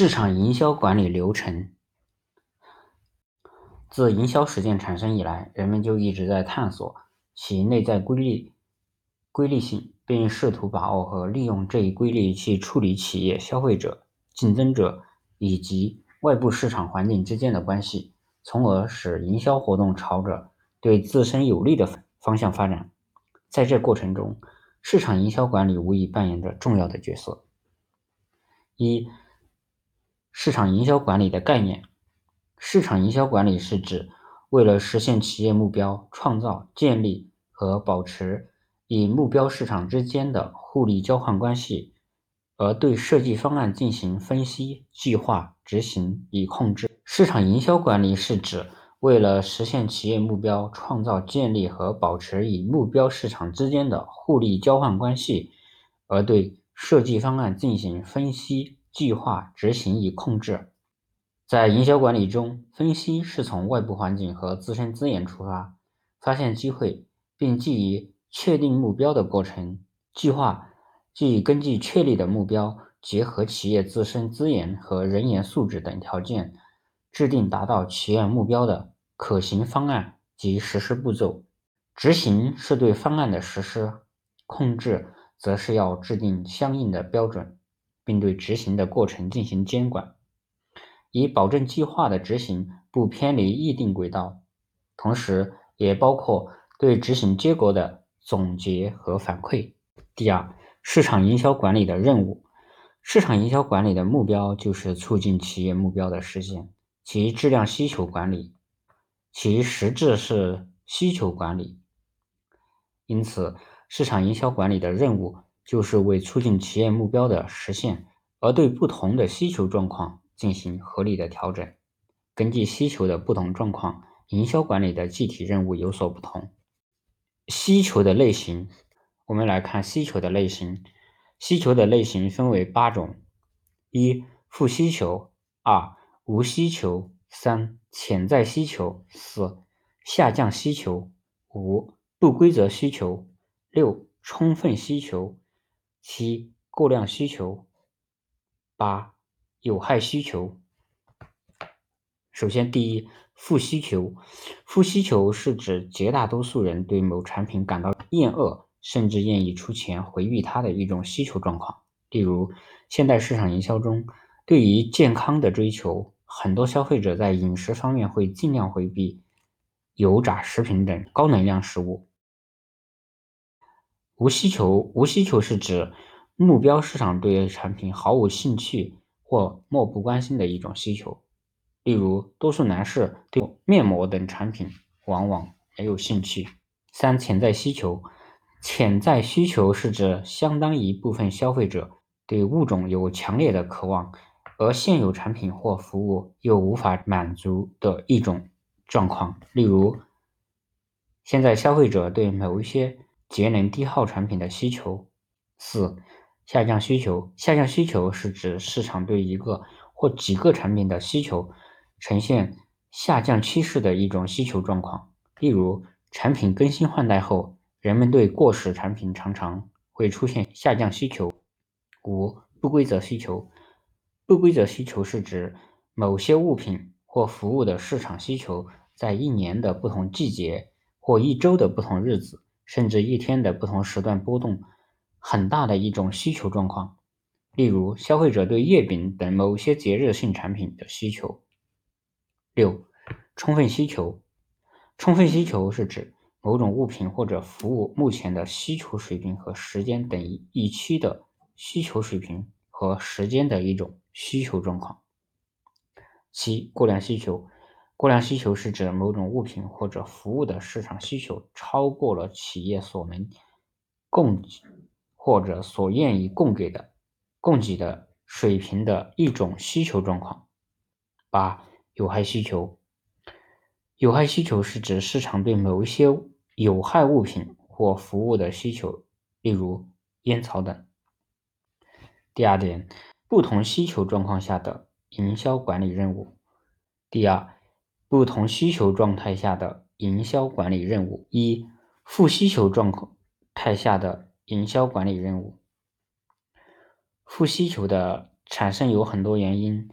市场营销管理流程，自营销实践产生以来，人们就一直在探索其内在规律、规律性，并试图把握和利用这一规律去处理企业、消费者、竞争者以及外部市场环境之间的关系，从而使营销活动朝着对自身有利的方向发展。在这过程中，市场营销管理无疑扮演着重要的角色。一市场营销管理的概念，市场营销管理是指为了实现企业目标，创造、建立和保持与目标市场之间的互利交换关系，而对设计方案进行分析、计划、执行与控制。市场营销管理是指为了实现企业目标，创造、建立和保持与目标市场之间的互利交换关系，而对设计方案进行分析。计划、执行与控制，在营销管理中，分析是从外部环境和自身资源出发，发现机会，并基于确定目标的过程；计划即根据确立的目标，结合企业自身资源和人员素质等条件，制定达到企业目标的可行方案及实施步骤；执行是对方案的实施；控制则是要制定相应的标准。并对执行的过程进行监管，以保证计划的执行不偏离预定轨道，同时也包括对执行结果的总结和反馈。第二，市场营销管理的任务，市场营销管理的目标就是促进企业目标的实现，其质量需求管理，其实质是需求管理。因此，市场营销管理的任务。就是为促进企业目标的实现，而对不同的需求状况进行合理的调整。根据需求的不同状况，营销管理的具体任务有所不同。需求的类型，我们来看需求的类型。需求的类型分为八种：一、负需求；二、无需求；三、潜在需求；四、下降需求；五、不规则需求；六、充分需求。七过量需求，八有害需求。首先，第一负需求，负需求是指绝大多数人对某产品感到厌恶，甚至愿意出钱回避它的一种需求状况。例如，现代市场营销中，对于健康的追求，很多消费者在饮食方面会尽量回避油炸食品等高能量食物。无需求，无需求是指目标市场对产品毫无兴趣或漠不关心的一种需求。例如，多数男士对面膜等产品往往没有兴趣。三、潜在需求，潜在需求是指相当一部分消费者对物种有强烈的渴望，而现有产品或服务又无法满足的一种状况。例如，现在消费者对某一些节能低耗产品的需求。四、下降需求。下降需求是指市场对一个或几个产品的需求呈现下降趋势的一种需求状况。例如，产品更新换代后，人们对过时产品常常会出现下降需求。五、不规则需求。不规则需求是指某些物品或服务的市场需求在一年的不同季节或一周的不同日子。甚至一天的不同时段波动很大的一种需求状况，例如消费者对月饼等某些节日性产品的需求。六、充分需求。充分需求是指某种物品或者服务目前的需求水平和时间等于一区的需求水平和时间的一种需求状况。七、过量需求。过量需求是指某种物品或者服务的市场需求超过了企业所能供给或者所愿意供给的供给的水平的一种需求状况。八、有害需求。有害需求是指市场对某一些有害物品或服务的需求，例如烟草等。第二点，不同需求状况下的营销管理任务。第二。不同需求状态下的营销管理任务：一、负需求状态下的营销管理任务。负需求的产生有很多原因，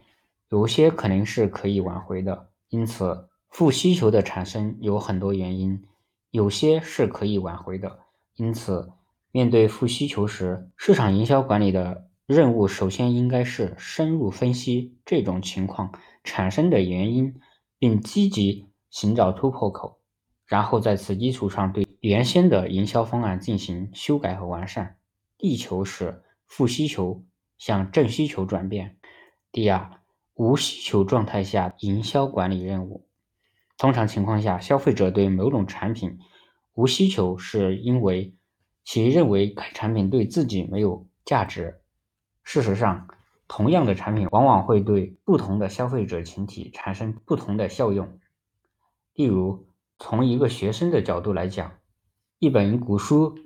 有些可能是可以挽回的。因此，负需求的产生有很多原因，有些是可以挽回的。因此，面对负需求时，市场营销管理的任务首先应该是深入分析这种情况产生的原因，并积极寻找突破口，然后在此基础上对原先的营销方案进行修改和完善，力求使负需求。向正需求转变。第二，无需求状态下营销管理任务。通常情况下，消费者对某种产品无需求，是因为其认为该产品对自己没有价值。事实上，同样的产品往往会对不同的消费者群体产生不同的效用。例如，从一个学生的角度来讲，一本古书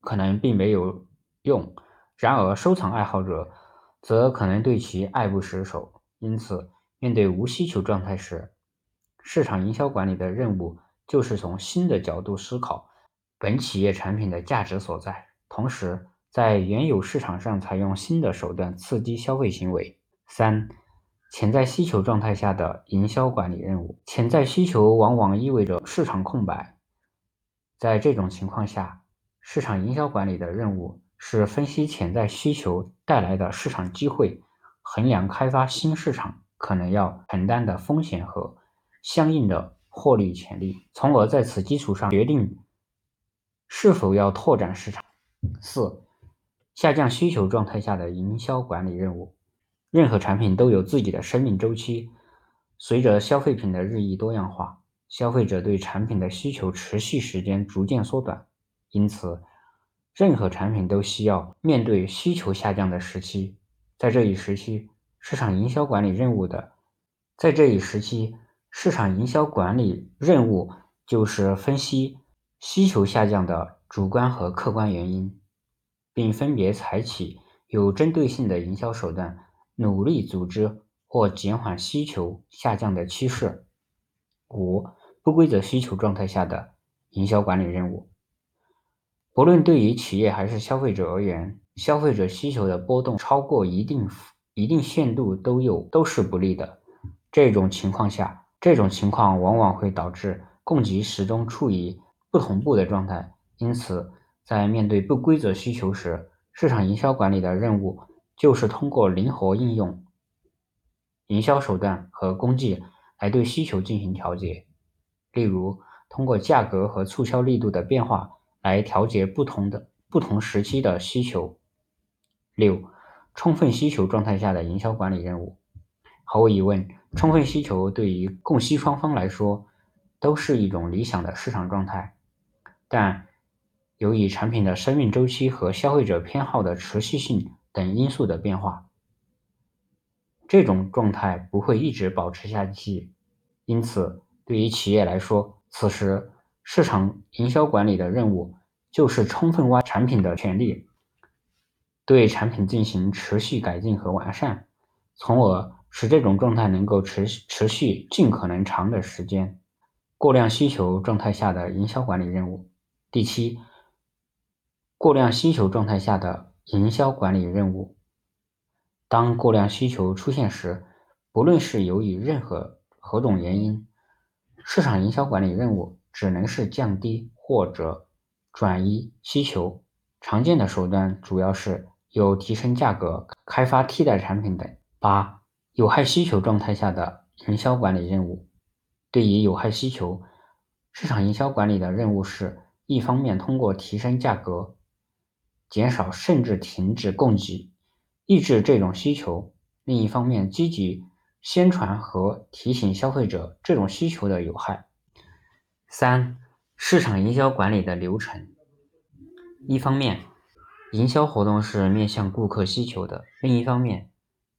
可能并没有用。然而，收藏爱好者则可能对其爱不释手。因此，面对无需求状态时，市场营销管理的任务就是从新的角度思考本企业产品的价值所在，同时在原有市场上采用新的手段刺激消费行为。三、潜在需求状态下的营销管理任务。潜在需求往往意味着市场空白，在这种情况下，市场营销管理的任务。是分析潜在需求带来的市场机会，衡量开发新市场可能要承担的风险和相应的获利潜力，从而在此基础上决定是否要拓展市场。四、下降需求状态下的营销管理任务。任何产品都有自己的生命周期，随着消费品的日益多样化，消费者对产品的需求持续时间逐渐缩短，因此。任何产品都需要面对需求下降的时期，在这一时期，市场营销管理任务的，在这一时期，市场营销管理任务就是分析需求下降的主观和客观原因，并分别采取有针对性的营销手段，努力组织或减缓需求下降的趋势。五、不规则需求状态下的营销管理任务。不论对于企业还是消费者而言，消费者需求的波动超过一定一定限度都有都是不利的。这种情况下，这种情况往往会导致供给始终处于不同步的状态。因此，在面对不规则需求时，市场营销管理的任务就是通过灵活应用营销手段和工具来对需求进行调节。例如，通过价格和促销力度的变化。来调节不同的不同时期的需求。六、充分需求状态下的营销管理任务。毫无疑问，充分需求对于供需双方来说都是一种理想的市场状态。但由于产品的生命周期和消费者偏好的持续性等因素的变化，这种状态不会一直保持下去。因此，对于企业来说，此时。市场营销管理的任务就是充分挖产品的潜力，对产品进行持续改进和完善，从而使这种状态能够持持续尽可能长的时间。过量需求状态下的营销管理任务。第七，过量需求状态下的营销管理任务。当过量需求出现时，不论是由于任何何种原因，市场营销管理任务。只能是降低或者转移需求，常见的手段主要是有提升价格、开发替代产品等。八、有害需求状态下的营销管理任务。对于有害需求，市场营销管理的任务是一方面通过提升价格、减少甚至停止供给，抑制这种需求；另一方面积极宣传和提醒消费者这种需求的有害。三、市场营销管理的流程。一方面，营销活动是面向顾客需求的；另一方面，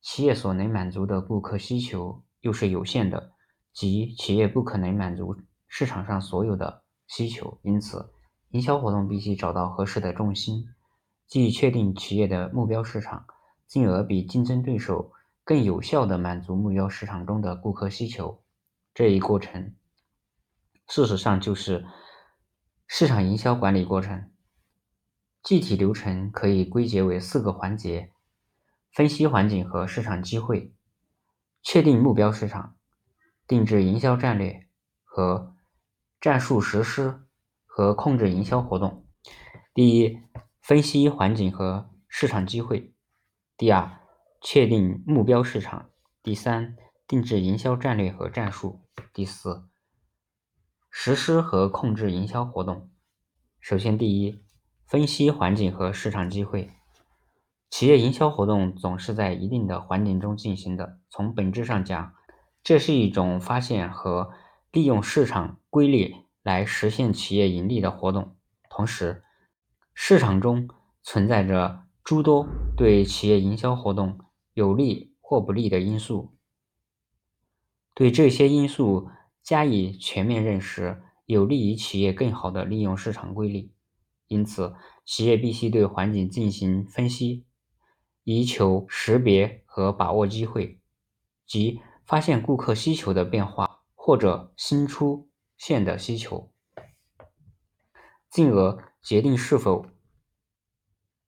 企业所能满足的顾客需求又是有限的，即企业不可能满足市场上所有的需求。因此，营销活动必须找到合适的重心，即确定企业的目标市场，进而比竞争对手更有效地满足目标市场中的顾客需求。这一过程。事实上，就是市场营销管理过程。具体流程可以归结为四个环节：分析环境和市场机会，确定目标市场，定制营销战略和战术实施和控制营销活动。第一，分析环境和市场机会；第二，确定目标市场；第三，定制营销战略和战术；第四，实施和控制营销活动。首先，第一，分析环境和市场机会。企业营销活动总是在一定的环境中进行的。从本质上讲，这是一种发现和利用市场规律来实现企业盈利的活动。同时，市场中存在着诸多对企业营销活动有利或不利的因素。对这些因素加以全面认识，有利于企业更好地利用市场规律。因此，企业必须对环境进行分析。以求识别和把握机会，即发现顾客需求的变化或者新出现的需求，进而决定是否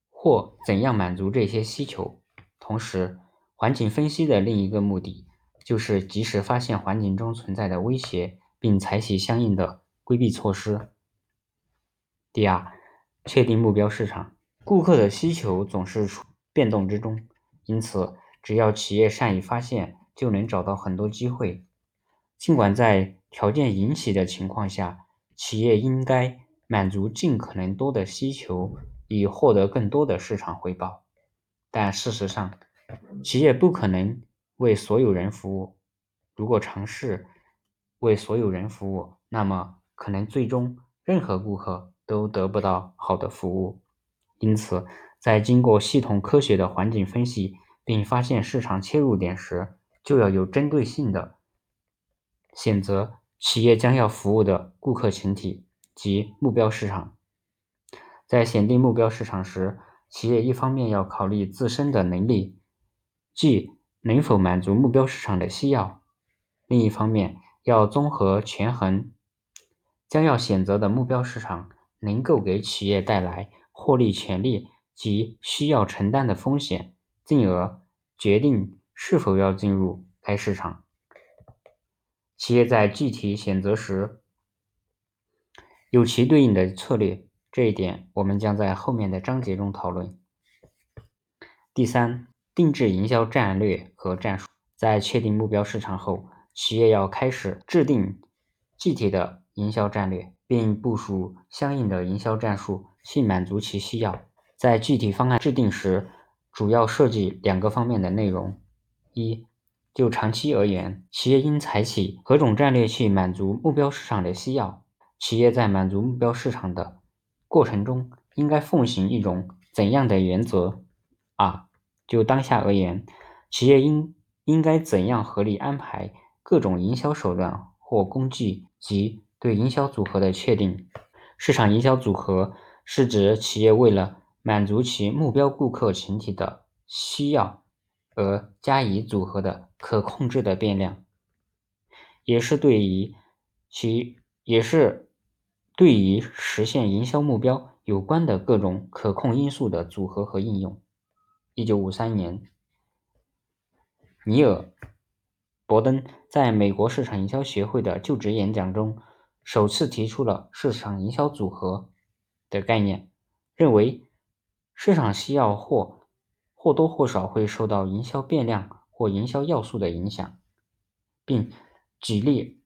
或怎样满足这些需求。同时，环境分析的另一个目的就是及时发现环境中存在的威胁，并采取相应的规避措施。第二，确定目标市场，顾客的需求总是处。变动之中，因此，只要企业善于发现，就能找到很多机会。尽管在条件允许的情况下，企业应该满足尽可能多的需求，以获得更多的市场回报。但事实上，企业不可能为所有人服务。如果尝试为所有人服务，那么可能最终任何顾客都得不到好的服务。因此，在经过系统科学的环境分析，并发现市场切入点时，就要有针对性的选择企业将要服务的顾客群体及目标市场。在选定目标市场时，企业一方面要考虑自身的能力，即能否满足目标市场的需要；另一方面要综合权衡将要选择的目标市场能够给企业带来获利潜力。及需要承担的风险，进而决定是否要进入该市场。企业在具体选择时有其对应的策略，这一点我们将在后面的章节中讨论。第三，定制营销战略和战术。在确定目标市场后，企业要开始制定具体的营销战略，并部署相应的营销战术，去满足其需要。在具体方案制定时，主要涉及两个方面的内容：一，就长期而言，企业应采取何种战略去满足目标市场的需要？企业在满足目标市场的过程中，应该奉行一种怎样的原则？二，就当下而言，企业应应该怎样合理安排各种营销手段或工具及对营销组合的确定？市场营销组合是指企业为了满足其目标顾客群体的需要而加以组合的可控制的变量，也是对于其也是对于实现营销目标有关的各种可控因素的组合和应用。一九五三年，尼尔·伯登在美国市场营销协会的就职演讲中，首次提出了市场营销组合的概念，认为。市场需要或或多或少会受到营销变量或营销要素的影响，并举例，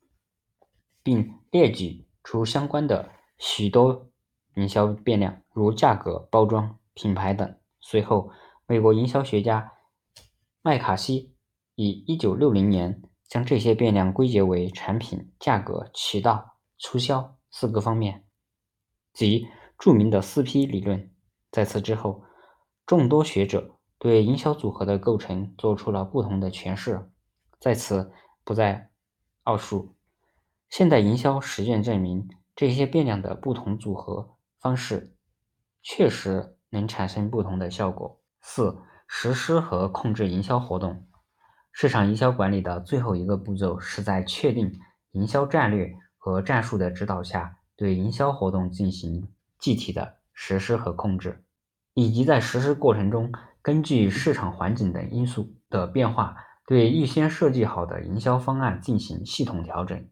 并列举除相关的许多营销变量，如价格、包装、品牌等。随后，美国营销学家麦卡锡以1960年将这些变量归结为产品、价格、渠道、促销四个方面，即著名的四 P 理论。在此之后，众多学者对营销组合的构成做出了不同的诠释，在此不再奥述。现代营销实践证明，这些变量的不同组合方式确实能产生不同的效果。四、实施和控制营销活动。市场营销管理的最后一个步骤是在确定营销战略和战术的指导下，对营销活动进行具体的实施和控制。以及在实施过程中根据市场环境等因素的变化，对预先设计好的营销方案进行系统调整。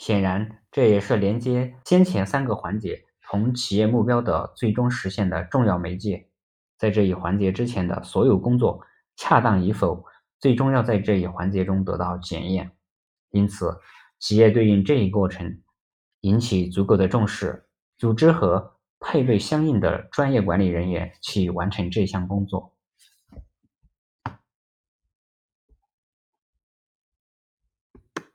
显然，这也是连接先前三个环节同企业目标的最终实现的重要媒介。在这一环节之前的所有工作恰当与否，最终要在这一环节中得到检验。因此，企业对应这一过程引起足够的重视，组织和配备相应的专业管理人员去完成这项工作。